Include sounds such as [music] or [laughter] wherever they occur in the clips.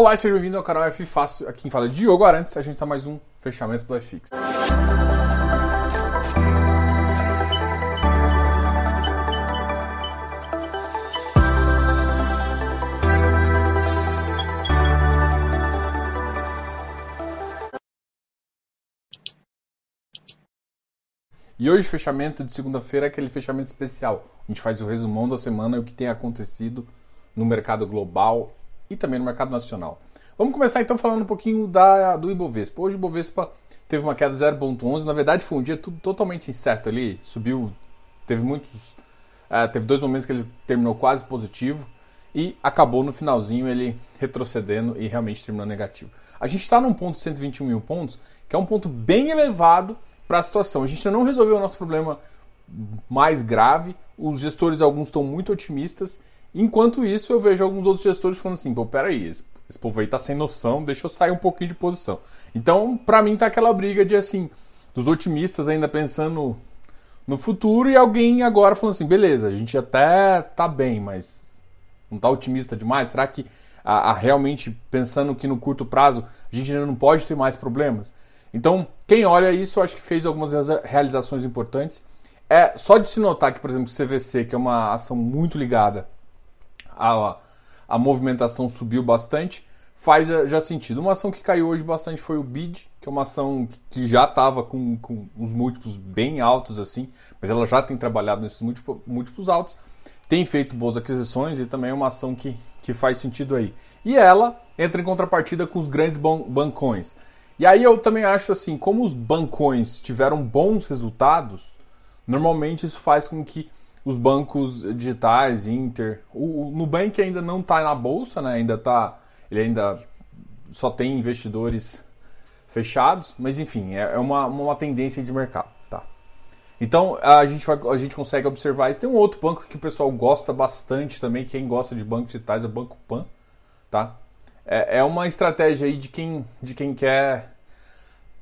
Olá e seja bem-vindo ao canal F Fácil. Aqui quem fala é Diogo Arantes. A gente tá mais um fechamento do FX. E hoje, fechamento de segunda-feira, é aquele fechamento especial. A gente faz o resumão da semana e o que tem acontecido no mercado global e também no mercado nacional. Vamos começar então falando um pouquinho da, do Ibovespa. Hoje o Ibovespa teve uma queda de 0,11. Na verdade, foi um dia tudo totalmente incerto ali. Subiu, teve muitos. Uh, teve dois momentos que ele terminou quase positivo e acabou no finalzinho ele retrocedendo e realmente terminou negativo. A gente está num ponto de 121 mil pontos, que é um ponto bem elevado para a situação. A gente ainda não resolveu o nosso problema mais grave. Os gestores, alguns estão muito otimistas. Enquanto isso, eu vejo alguns outros gestores falando assim: pô, peraí, esse, esse povo aí tá sem noção, deixa eu sair um pouquinho de posição. Então, para mim, tá aquela briga de assim, dos otimistas ainda pensando no futuro e alguém agora falando assim: beleza, a gente até tá bem, mas não tá otimista demais? Será que a, a realmente pensando que no curto prazo a gente ainda não pode ter mais problemas? Então, quem olha isso, eu acho que fez algumas realizações importantes. É só de se notar que, por exemplo, o CVC, que é uma ação muito ligada à, à movimentação, subiu bastante, faz já sentido. Uma ação que caiu hoje bastante foi o BID, que é uma ação que já estava com, com os múltiplos bem altos, assim, mas ela já tem trabalhado nesses múltiplos, múltiplos altos, tem feito boas aquisições e também é uma ação que, que faz sentido aí. E ela entra em contrapartida com os grandes bancões. E aí eu também acho assim, como os bancões tiveram bons resultados, normalmente isso faz com que os bancos digitais, Inter, o, o Nubank ainda não está na bolsa, né? Ainda tá, ele ainda só tem investidores fechados, mas enfim, é, é uma, uma tendência de mercado, tá? Então a gente, a gente consegue observar isso. Tem um outro banco que o pessoal gosta bastante também, quem gosta de bancos digitais é o Banco Pan, tá? é, é uma estratégia aí de quem, de quem quer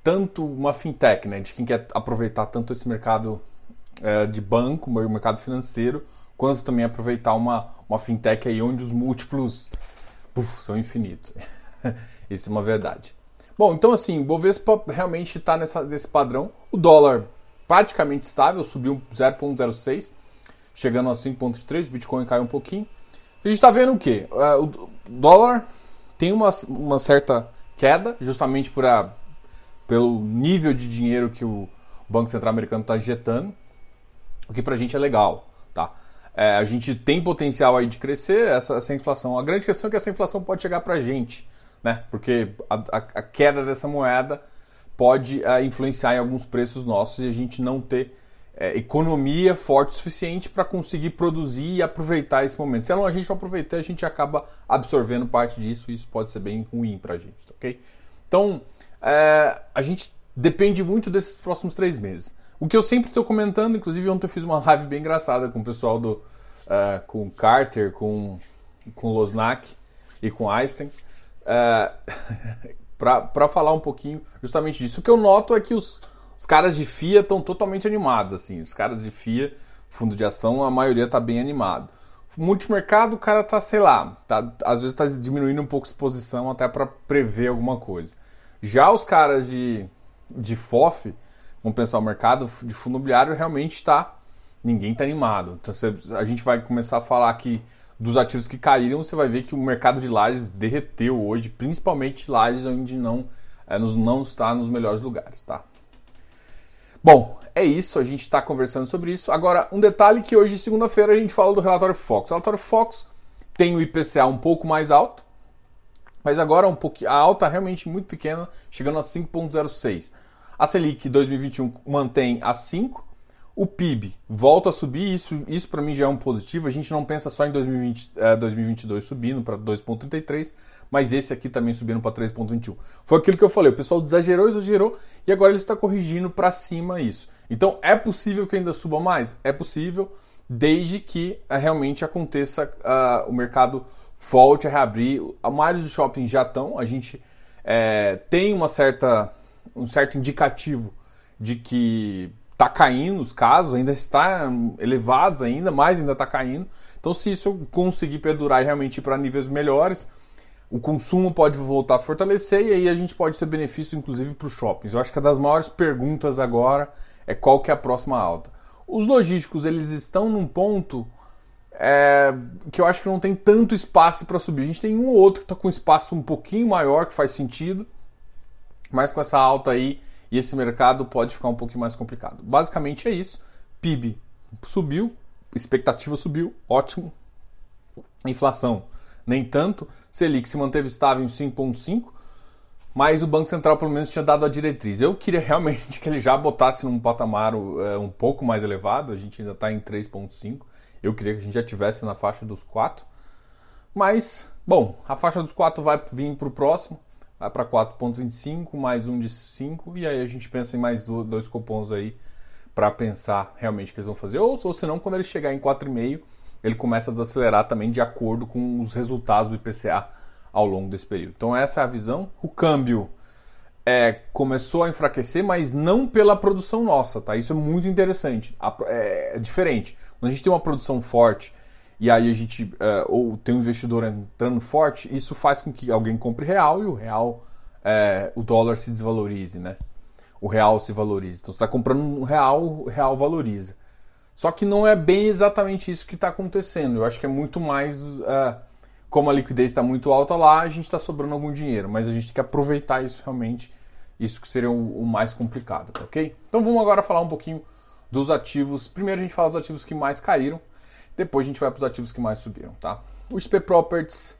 tanto uma fintech, né? De quem quer aproveitar tanto esse mercado é, de banco, mercado financeiro, quanto também aproveitar uma, uma fintech aí onde os múltiplos uf, são infinitos. [laughs] Isso é uma verdade. Bom, então assim, Bovespa realmente está nesse padrão. O dólar praticamente estável, subiu 0,06, chegando a 5,3. Bitcoin caiu um pouquinho. A gente está vendo o quê? Uh, o dólar tem uma, uma certa queda, justamente por a, pelo nível de dinheiro que o Banco Central Americano está injetando, o que para a gente é legal. Tá? É, a gente tem potencial aí de crescer essa, essa inflação. A grande questão é que essa inflação pode chegar para a gente, né? porque a, a, a, queda dessa moeda pode é, influenciar em alguns preços nossos e a gente não ter é, economia forte o suficiente para conseguir produzir e aproveitar esse momento. Se a gente não aproveitar, a gente acaba absorvendo parte disso e isso pode ser bem ruim para a gente, ok? Então, é, a gente depende muito desses próximos três meses. O que eu sempre estou comentando, inclusive ontem eu fiz uma live bem engraçada com o pessoal do uh, com Carter, com com Losnak e com Einstein, [laughs] uh, para falar um pouquinho justamente disso. O que eu noto é que os os caras de FIA estão totalmente animados, assim. Os caras de FIA, fundo de ação, a maioria está bem animado. Multimercado, o cara tá, sei lá, tá, às vezes está diminuindo um pouco a exposição até para prever alguma coisa. Já os caras de, de FOF, vamos pensar o mercado de fundo imobiliário, realmente está. Ninguém está animado. Então, a gente vai começar a falar aqui dos ativos que caíram, você vai ver que o mercado de lajes derreteu hoje, principalmente lajes onde não, é, não está nos melhores lugares, tá? Bom, é isso, a gente está conversando sobre isso. Agora, um detalhe que hoje, segunda-feira, a gente fala do relatório Fox. O relatório Fox tem o IPCA um pouco mais alto, mas agora um pouquinho, a alta realmente muito pequena, chegando a 5,06. A Selic 2021 mantém a 5, o PIB volta a subir, isso, isso para mim já é um positivo. A gente não pensa só em 2020, eh, 2022 subindo para 2,33, mas esse aqui também subindo para 3,21. Foi aquilo que eu falei, o pessoal exagerou, exagerou e agora ele está corrigindo para cima isso. Então é possível que ainda suba mais? É possível, desde que uh, realmente aconteça uh, o mercado volte a reabrir. A maioria dos shoppings já estão, a gente é, tem uma certa, um certo indicativo de que está caindo os casos, ainda está elevados ainda, mais ainda está caindo. Então, se isso conseguir perdurar e realmente ir para níveis melhores, o consumo pode voltar a fortalecer e aí a gente pode ter benefício inclusive para os shoppings. Eu acho que a das maiores perguntas agora é qual que é a próxima alta. Os logísticos eles estão num ponto é, que eu acho que não tem tanto espaço para subir. A gente tem um ou outro que está com espaço um pouquinho maior que faz sentido, mas com essa alta aí e esse mercado pode ficar um pouquinho mais complicado. Basicamente é isso. PIB subiu, expectativa subiu, ótimo. Inflação nem tanto. Selic se manteve estável em 5,5, mas o Banco Central pelo menos tinha dado a diretriz. Eu queria realmente [laughs] que ele já botasse num patamar é, um pouco mais elevado, a gente ainda está em 3,5. Eu queria que a gente já tivesse na faixa dos 4. Mas, bom, a faixa dos 4 vai vir para o próximo, para 4,25, mais um de 5, e aí a gente pensa em mais dois cupons aí para pensar realmente o que eles vão fazer. Ou, ou senão, quando ele chegar em 4,5 ele começa a desacelerar também de acordo com os resultados do IPCA ao longo desse período. Então essa é a visão. O câmbio é, começou a enfraquecer, mas não pela produção nossa, tá? Isso é muito interessante. É, é diferente. Quando a gente tem uma produção forte e aí a gente é, ou tem um investidor entrando forte, isso faz com que alguém compre real e o real, é, o dólar se desvalorize, né? O real se valorize. Então você está comprando um real, o real valoriza. Só que não é bem exatamente isso que está acontecendo. Eu acho que é muito mais. Uh, como a liquidez está muito alta lá, a gente está sobrando algum dinheiro. Mas a gente tem que aproveitar isso realmente. Isso que seria o, o mais complicado, tá ok? Então vamos agora falar um pouquinho dos ativos. Primeiro a gente fala dos ativos que mais caíram. Depois a gente vai para os ativos que mais subiram, tá? O XP Properties.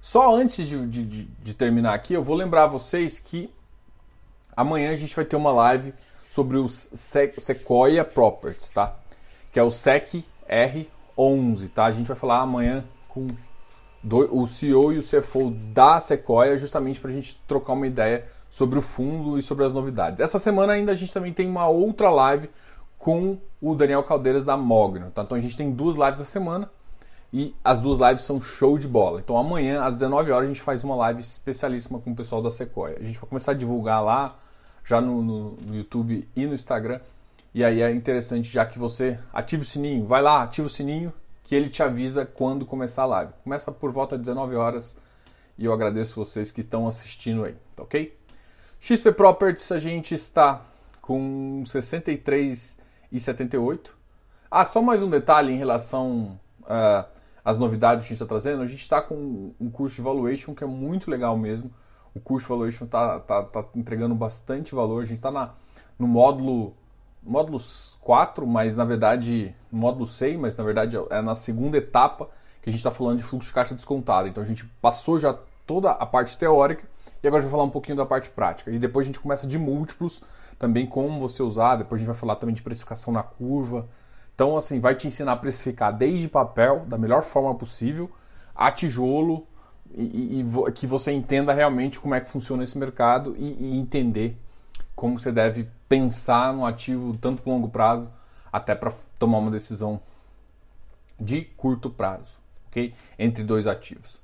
Só antes de, de, de, terminar aqui, eu vou lembrar vocês que amanhã a gente vai ter uma live sobre os Sequoia Properties, tá? que é o SEC R11, tá? A gente vai falar amanhã com o CEO e o CFO da Sequoia, justamente para a gente trocar uma ideia sobre o fundo e sobre as novidades. Essa semana ainda a gente também tem uma outra live com o Daniel Caldeiras da Mogno, tá? Então a gente tem duas lives a semana e as duas lives são show de bola. Então amanhã às 19 horas a gente faz uma live especialíssima com o pessoal da Sequoia. A gente vai começar a divulgar lá já no, no, no YouTube e no Instagram e aí é interessante já que você ative o sininho, vai lá, ativa o sininho que ele te avisa quando começar a live. Começa por volta de 19 horas e eu agradeço vocês que estão assistindo aí, tá ok? XP Properties a gente está com 63,78. Ah, só mais um detalhe em relação uh, às novidades que a gente está trazendo. A gente está com um curso de valuation que é muito legal mesmo. O curso de valuation está tá, tá entregando bastante valor. A gente está no módulo módulo 4, mas na verdade, módulo 6, mas na verdade é na segunda etapa que a gente está falando de fluxo de caixa descontado. Então a gente passou já toda a parte teórica e agora a gente vai falar um pouquinho da parte prática. E depois a gente começa de múltiplos, também como você usar, depois a gente vai falar também de precificação na curva. Então, assim, vai te ensinar a precificar desde papel, da melhor forma possível, a tijolo, e, e, e que você entenda realmente como é que funciona esse mercado e, e entender como você deve pensar no ativo tanto por longo prazo até para tomar uma decisão de curto prazo, ok? Entre dois ativos.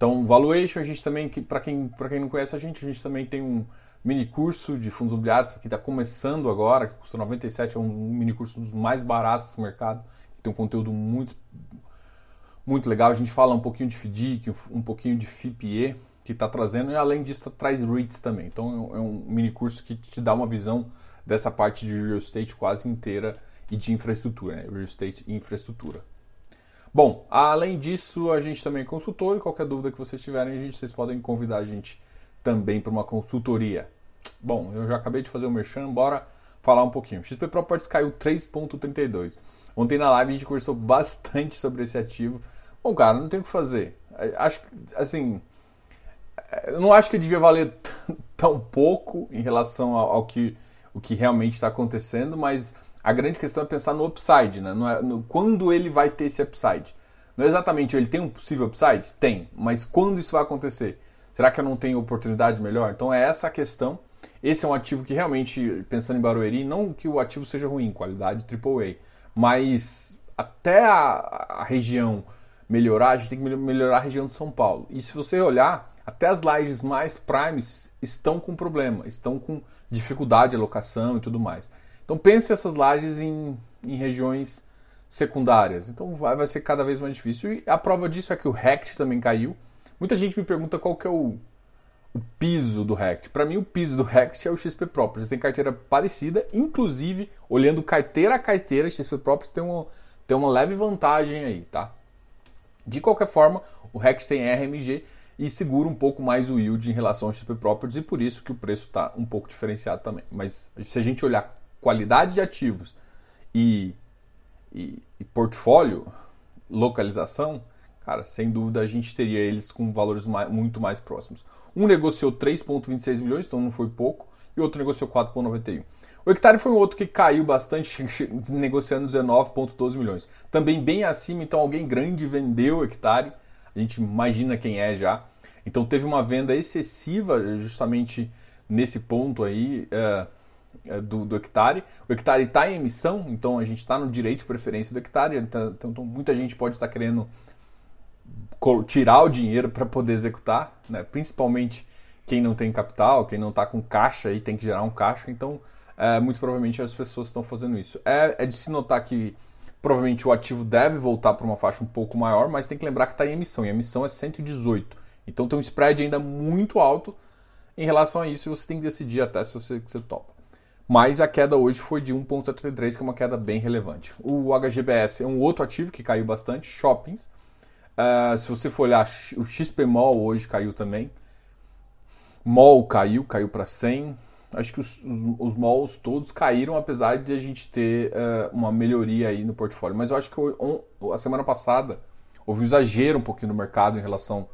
Então, valuation, a gente também, para quem, quem não conhece a gente, a gente também tem um mini curso de fundos imobiliários que está começando agora, que custa 97, é um, mini curso dos mais baratos do mercado, que tem um conteúdo muito, muito legal. A gente fala um pouquinho de FDIC, um, pouquinho de FIPE, que está trazendo, e além disso traz REITs também. Então é um mini curso que te dá uma visão dessa parte de real estate quase inteira e de infraestrutura, né? real estate e infraestrutura. Bom, além disso, a gente também é consultor e qualquer dúvida que vocês tiverem, a gente, vocês podem convidar a gente também para uma consultoria. Bom, eu já acabei de fazer o merchan, bora falar um pouquinho. XP Properties caiu 3.32. Ontem na live a gente conversou [laughs] bastante sobre esse ativo. Bom, cara, não tem o que fazer. Acho que, assim, eu não acho que devia valer [laughs] tão pouco em relação ao, ao que, o que realmente está acontecendo, mas a grande questão é pensar no upside, né? É, no, quando ele vai ter esse upside. Não é exatamente ele tem um possível upside? Tem, mas quando isso vai acontecer? Será que eu não tenho oportunidade melhor? Então é essa a questão. Esse é um ativo que realmente, pensando em Barueri, não que o ativo seja ruim, qualidade AAA, mas até a, a região melhorar, a gente tem que melhorar a região de São Paulo. E se você olhar, até as lajes mais primes estão com problema, estão com dificuldade de alocação e tudo mais. Então pense essas lajes em, em regiões secundárias. Então vai, vai ser cada vez mais difícil. E a prova disso é que o RECT também caiu, Muita gente me pergunta qual que é o, o piso do Rect. Para mim, o piso do Rect é o XP Properties. Tem carteira parecida, inclusive, olhando carteira a carteira, XP Properties tem uma, tem uma leve vantagem aí, tá? De qualquer forma, o Rect tem RMG e segura um pouco mais o yield em relação ao XP Properties e por isso que o preço está um pouco diferenciado também. Mas se a gente olhar qualidade de ativos e, e, e portfólio, localização, cara, sem dúvida a gente teria eles com valores mais, muito mais próximos. Um negociou 3,26 milhões, então não foi pouco, e outro negociou 4,91. O hectare foi um outro que caiu bastante, [laughs] negociando 19,12 milhões. Também bem acima, então alguém grande vendeu o hectare. A gente imagina quem é já. Então teve uma venda excessiva justamente nesse ponto aí uh, do, do, hectare. O hectare está em emissão, então a gente está no direito de preferência do hectare. Então, então muita gente pode estar tá querendo tirar o dinheiro para poder executar, né? principalmente quem não tem capital, quem não está com caixa e tem que gerar um caixa, então é, muito provavelmente as pessoas estão fazendo isso. É, é, de se notar que provavelmente o ativo deve voltar para uma faixa um pouco maior, mas tem que lembrar que está em emissão, e a emissão é 118. Então tem um spread ainda muito alto em relação a isso e você tem que decidir até se você, você topa. Mas a queda hoje foi de 1,33, que é uma queda bem relevante. O HGBS é um outro ativo que caiu bastante, shoppings, Uh, se você for olhar, o XPMOL hoje caiu também. MOL caiu, caiu para 100. Acho que os, os, os MOLs todos caíram, apesar de a gente ter uh, uma melhoria aí no portfólio. Mas eu acho que a semana passada houve um exagero um pouquinho no mercado em relação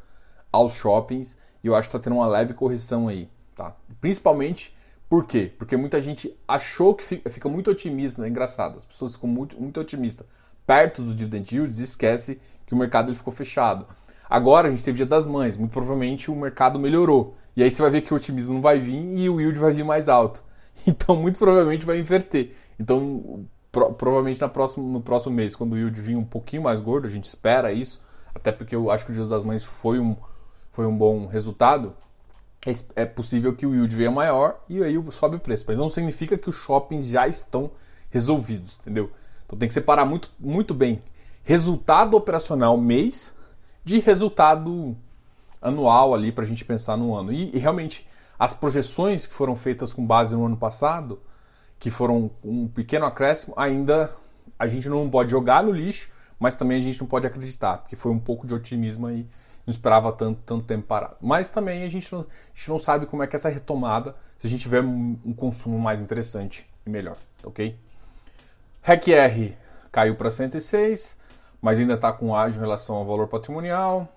aos shoppings. E eu acho que está tendo uma leve correção aí. Tá? Principalmente por quê? Porque muita gente achou que fica, fica muito otimista. É engraçado, as pessoas ficam muito, muito otimistas perto dos dividend yields, esquece que o mercado ele ficou fechado. Agora a gente teve Dia das Mães, muito provavelmente o mercado melhorou. E aí você vai ver que o otimismo não vai vir e o yield vai vir mais alto. [laughs] Então, muito provavelmente vai inverter. Então, pro, provavelmente na próximo, no próximo mês, quando o yield vir um pouquinho mais gordo, a gente espera isso, até porque eu acho que o Dia das Mães foi um, foi um bom resultado. É, é possível que o yield venha maior e aí sobe o preço. Mas não significa que os shoppings já estão resolvidos, entendeu? Então tem que separar muito, muito bem resultado operacional mês de resultado anual ali para a gente pensar no ano. E, e, realmente as projeções que foram feitas com base no ano passado, que foram um pequeno acréscimo, ainda a gente não pode jogar no lixo, mas também a gente não pode acreditar, porque foi um pouco de otimismo aí, não esperava tanto, tanto tempo parado. Mas também a gente, não, a gente não sabe como é que essa retomada, se a gente tiver um, um consumo mais interessante e melhor, ok? REC-R caiu para 106, mas ainda está com ágio em relação ao valor patrimonial.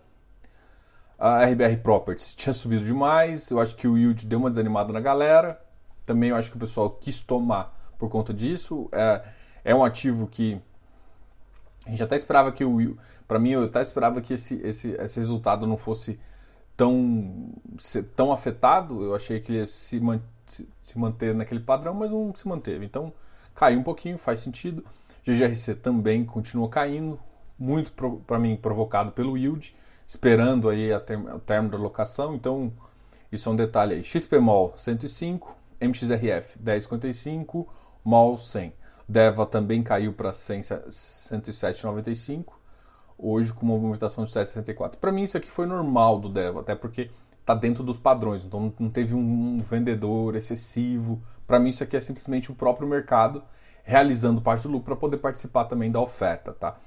A RBR Properties tinha subido demais, eu acho que o yield deu uma desanimada na galera. Também eu acho que o pessoal quis tomar por conta disso. É, é um ativo que a gente até esperava que o para mim eu até esperava que esse, esse, esse resultado não fosse tão tão afetado. Eu achei que ele ia se, man, se, se manter naquele padrão, mas não se manteve. Então caiu um pouquinho, faz sentido. GGRC também continuou caindo, muito para mim provocado pelo yield, esperando aí a term, o término da locação. Então, isso é um detalhe aí. XPMOL 105, MXRF 10,55, MOL 100. DEVA também caiu para 107,95, hoje com uma movimentação de 7,64. Para mim, isso aqui foi normal do DEVA, até porque está dentro dos padrões, então não teve um vendedor excessivo. Para mim, isso aqui é simplesmente o próprio mercado realizando parte do lucro para poder participar também da oferta, tá?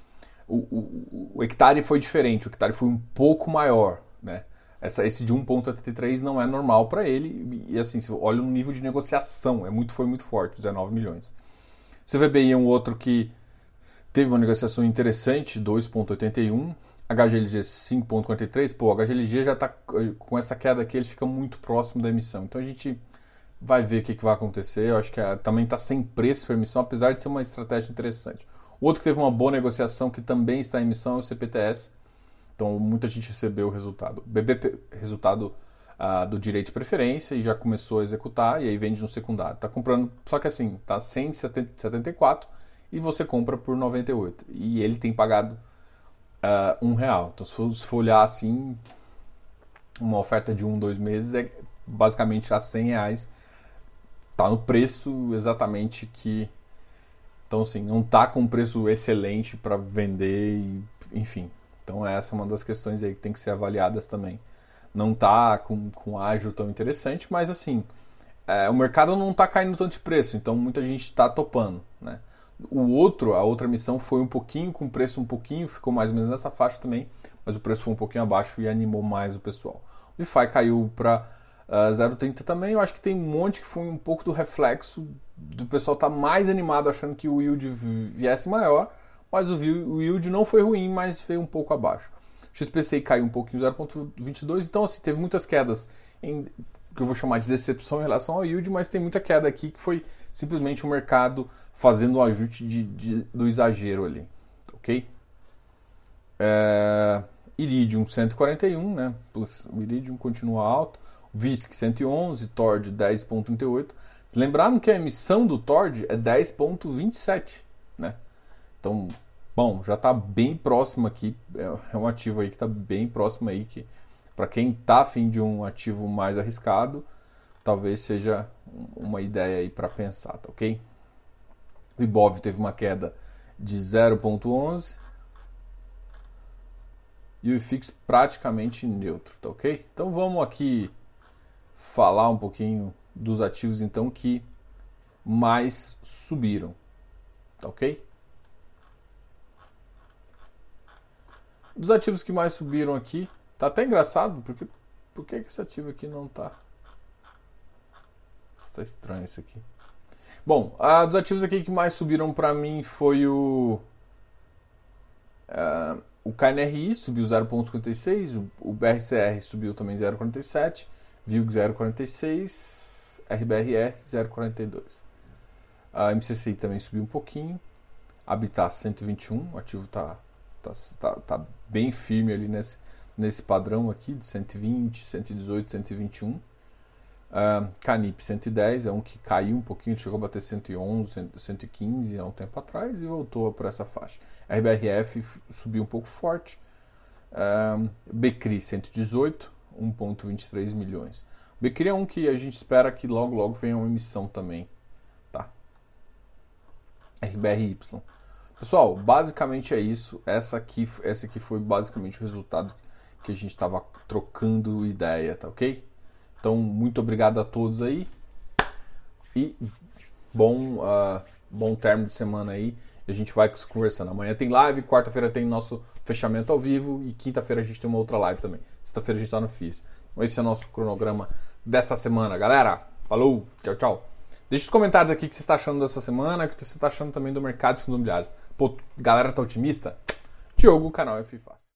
O, o, o, hectare foi diferente, o hectare foi um pouco maior, né? Essa, esse de 1,83 não é normal para ele, e assim, se olha o nível de negociação, é muito, foi muito forte, 19 milhões. CVBI é um outro que teve uma negociação interessante, 2,81, HGLG 5,43, pô, HGLG já está com essa queda aqui, ele fica muito próximo da emissão, então a gente vai ver o que, que vai acontecer. Eu acho que a, também está sem preço para emissão, apesar de ser uma estratégia interessante. Outro que teve uma boa negociação, que também está em emissão, é o CPTS. Então, muita gente recebeu o resultado. BBP, resultado do direito de preferência e já começou a executar, e aí vende no secundário. Está comprando, só que assim, está 174 e você compra por 98. E ele tem pagado uh, um real. Então, se for, olhar assim, uma oferta de um, dois meses é basicamente a 100 reais tá no preço exatamente que. Então, assim, não tá com um preço excelente para vender, e, enfim. Então essa é uma das questões aí que tem que ser avaliadas também. Não tá com, com ágil tão interessante, mas assim, é, o mercado não está caindo tanto de preço, então muita gente está topando, né? O outro, a outra missão foi um pouquinho com preço um pouquinho, ficou mais ou menos nessa faixa também, mas o preço foi um pouquinho abaixo e animou mais o pessoal. O DeFi caiu para uh, 0,30 também, eu acho que tem um monte que foi um pouco do reflexo do pessoal estar tá mais animado achando que o yield viesse maior, mas o yield não foi ruim, mas veio um pouco abaixo. XPCI caiu um pouquinho, 0,22, então assim, teve muitas quedas em que eu vou chamar de decepção em relação ao yield, mas tem muita queda aqui que foi simplesmente o mercado fazendo um ajuste de, de, do exagero ali, ok? É, Iridium 141, né? O Iridium continua alto, VISC 111, TORD 10.38. Lembrando que a emissão do TORD é 10.27, né? Então, bom, já está bem próximo aqui, é, é um ativo aí que está bem próximo aí que para quem está afim de um ativo mais arriscado, talvez seja uma ideia aí para pensar, tá ok? O Ibov teve uma queda de 0,11 e o IFIX praticamente neutro, tá ok? Então vamos aqui falar um pouquinho dos ativos então que mais subiram, tá ok? Dos ativos que mais subiram aqui, Tá até engraçado, porque por que esse ativo aqui não tá? Está estranho isso aqui. Bom, a dos ativos aqui que mais subiram para mim foi o uh, o KNRI subiu 0,56, o, o BRCR subiu também 0,47, VILG 0,46, RBRR 0,42. A MCCI também subiu um pouquinho, Habitat 121, o ativo tá, tá, tá, tá bem firme ali nesse, nesse padrão aqui de 120, 118, 121. Uh, Canip 110 é um que caiu um pouquinho, chegou a bater 111, 115 há um tempo atrás e voltou para essa faixa. RBRF subiu um pouco forte. Uh, Becri 118, 1,23 milhões. Becri é um que a gente espera que logo logo venha uma emissão também. Tá? RBRY. Pessoal, basicamente é isso. Essa aqui, essa aqui foi basicamente o resultado que a gente estava trocando ideia, tá ok? Então, muito obrigado a todos aí e bom, uh, bom término de semana aí. A gente vai conversando. Amanhã tem live, quarta-feira tem nosso fechamento ao vivo e quinta-feira a gente tem uma outra live também. Sexta-feira a gente está no FIS. Então, esse é o nosso cronograma dessa semana, galera. Falou, tchau, tchau. Deixe os comentários aqui o que você está achando dessa semana, o que você está achando também do mercado de fundos imobiliários. Galera tá otimista? Diogo, canal F Fácil.